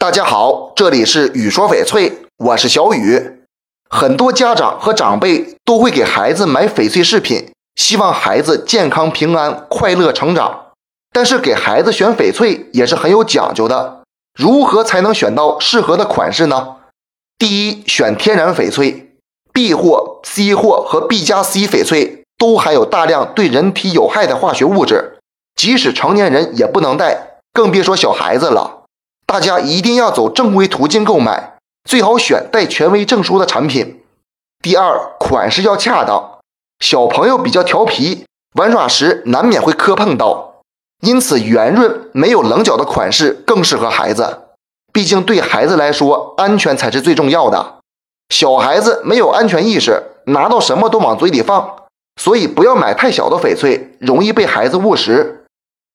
大家好，这里是雨说翡翠，我是小雨。很多家长和长辈都会给孩子买翡翠饰品，希望孩子健康平安、快乐成长。但是给孩子选翡翠也是很有讲究的，如何才能选到适合的款式呢？第一，选天然翡翠，B 货、C 货和 B 加 C 翡翠都含有大量对人体有害的化学物质，即使成年人也不能戴，更别说小孩子了。大家一定要走正规途径购买，最好选带权威证书的产品。第二，款式要恰当。小朋友比较调皮，玩耍时难免会磕碰到，因此圆润、没有棱角的款式更适合孩子。毕竟对孩子来说，安全才是最重要的。小孩子没有安全意识，拿到什么都往嘴里放，所以不要买太小的翡翠，容易被孩子误食。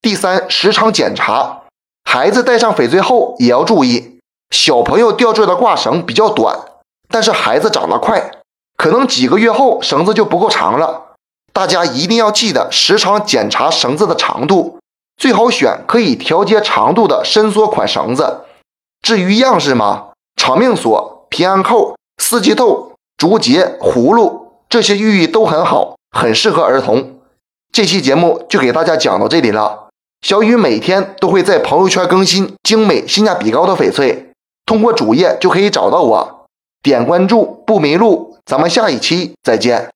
第三，时常检查。孩子戴上翡翠后也要注意，小朋友吊坠的挂绳比较短，但是孩子长得快，可能几个月后绳子就不够长了。大家一定要记得时常检查绳子的长度，最好选可以调节长度的伸缩款绳子。至于样式嘛，长命锁、平安扣、四季豆、竹节、葫芦这些寓意都很好，很适合儿童。这期节目就给大家讲到这里了。小雨每天都会在朋友圈更新精美、性价比高的翡翠，通过主页就可以找到我，点关注不迷路。咱们下一期再见。